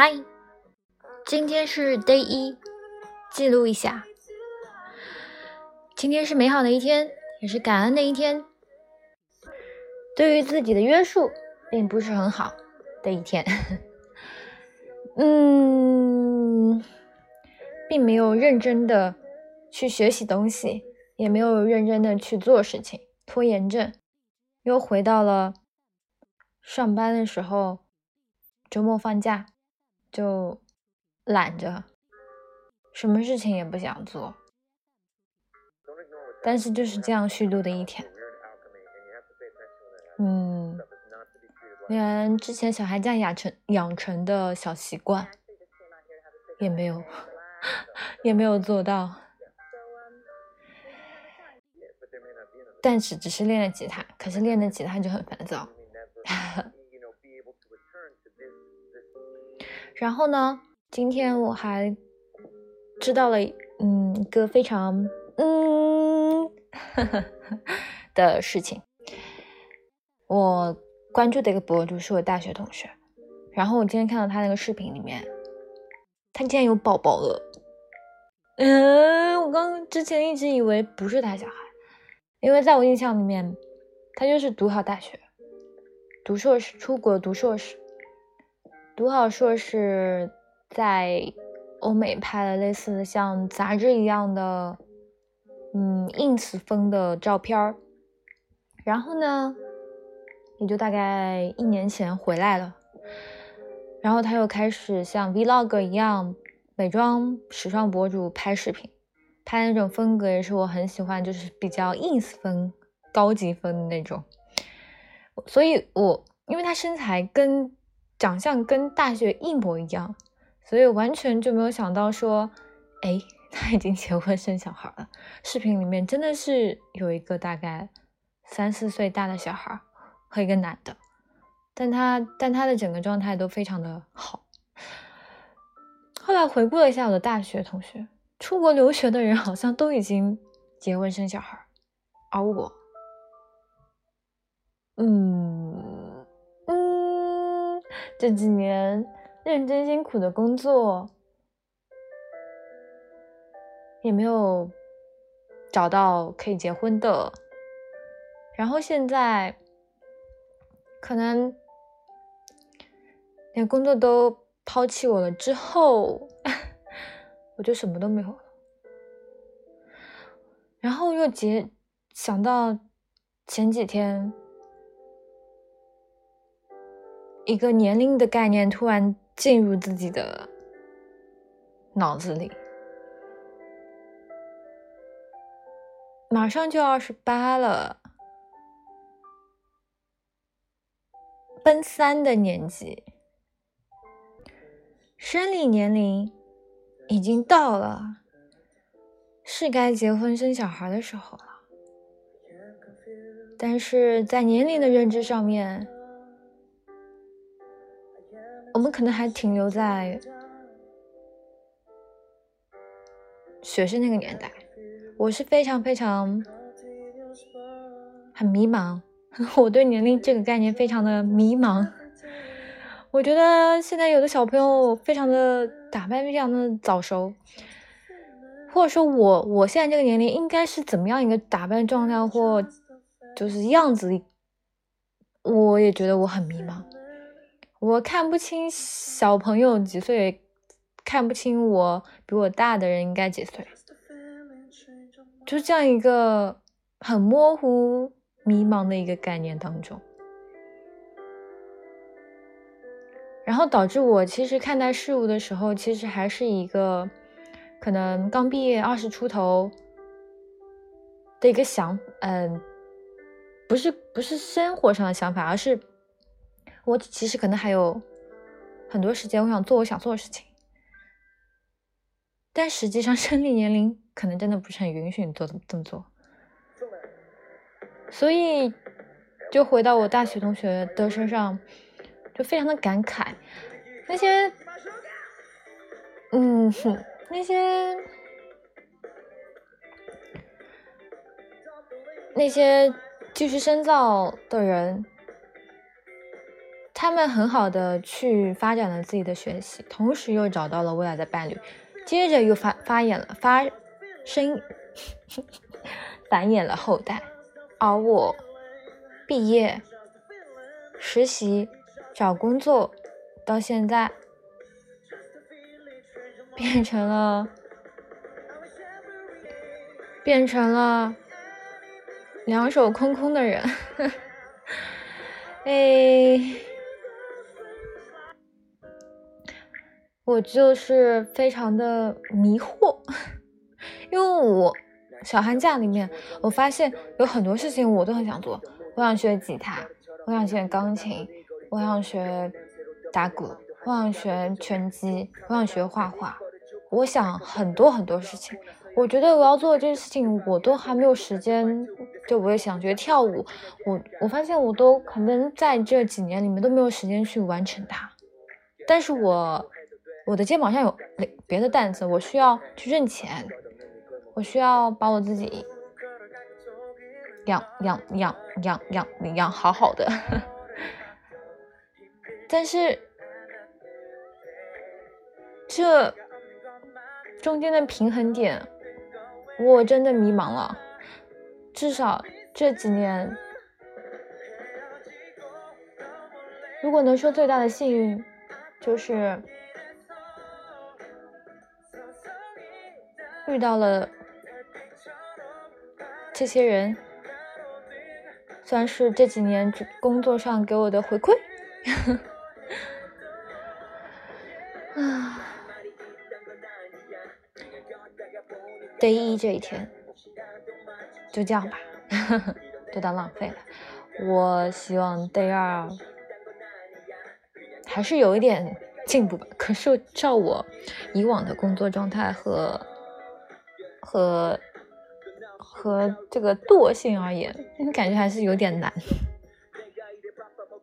嗨，今天是 day 一，记录一下。今天是美好的一天，也是感恩的一天。对于自己的约束，并不是很好的一天。嗯，并没有认真的去学习东西，也没有认真的去做事情，拖延症又回到了上班的时候，周末放假。就懒着，什么事情也不想做，但是就是这样虚度的一天。嗯，连之前小孩这样养成养成的小习惯也没有，也没有做到。但是只是练了吉他，可是练的吉他就很烦躁。然后呢？今天我还知道了，嗯，一个非常嗯 的事情。我关注的一个博主是我大学同学，然后我今天看到他那个视频里面，他竟然有宝宝了。嗯，我刚之前一直以为不是他小孩，因为在我印象里面，他就是读好大学，读硕士，出国读硕士。读好硕士，在欧美拍了类似像杂志一样的，嗯，ins 风的照片儿，然后呢，也就大概一年前回来了，然后他又开始像 vlog 一样，美妆时尚博主拍视频，拍那种风格也是我很喜欢，就是比较 ins 风、高级风的那种，所以我因为他身材跟。长相跟大学一模一样，所以完全就没有想到说，哎，他已经结婚生小孩了。视频里面真的是有一个大概三四岁大的小孩和一个男的，但他但他的整个状态都非常的好。后来回顾了一下我的大学同学，出国留学的人好像都已经结婚生小孩，而我，嗯。这几年认真辛苦的工作，也没有找到可以结婚的，然后现在可能连工作都抛弃我了，之后 我就什么都没有了。然后又结想到前几天。一个年龄的概念突然进入自己的脑子里，马上就二十八了，奔三的年纪，生理年龄已经到了，是该结婚生小孩的时候了，但是在年龄的认知上面。我们可能还停留在学生那个年代，我是非常非常很迷茫，我对年龄这个概念非常的迷茫。我觉得现在有的小朋友非常的打扮非常的早熟，或者说我我现在这个年龄应该是怎么样一个打扮状态或就是样子，我也觉得我很迷茫。我看不清小朋友几岁，看不清我比我大的人应该几岁，就这样一个很模糊、迷茫的一个概念当中，然后导致我其实看待事物的时候，其实还是一个可能刚毕业二十出头的一个想，嗯，不是不是生活上的想法，而是。我其实可能还有很多时间，我想做我想做的事情，但实际上生理年龄可能真的不是很允许你做这么做，所以就回到我大学同学的身上，就非常的感慨，那些，嗯哼，那些那些继续深造的人。他们很好的去发展了自己的学习，同时又找到了未来的伴侣，接着又发发演了发生繁衍了后代，而我毕业、实习、找工作，到现在变成了变成了两手空空的人，哎。我就是非常的迷惑，因为我小寒假里面，我发现有很多事情我都很想做。我想学吉他，我想学钢琴，我想学打鼓，我想学拳击，我想学画画。我想很多很多事情，我觉得我要做的这些事情，我都还没有时间。就我也想学跳舞，我我发现我都可能在这几年里面都没有时间去完成它。但是我。我的肩膀上有别的担子，我需要去挣钱，我需要把我自己养养养养养养好好的。但是这中间的平衡点，我真的迷茫了。至少这几年，如果能说最大的幸运，就是。遇到了这些人，算是这几年工作上给我的回馈。啊，day 一这一天就这样吧，就当浪费了。我希望 day 二还是有一点进步吧。可是照我以往的工作状态和。和和这个惰性而言，感觉还是有点难。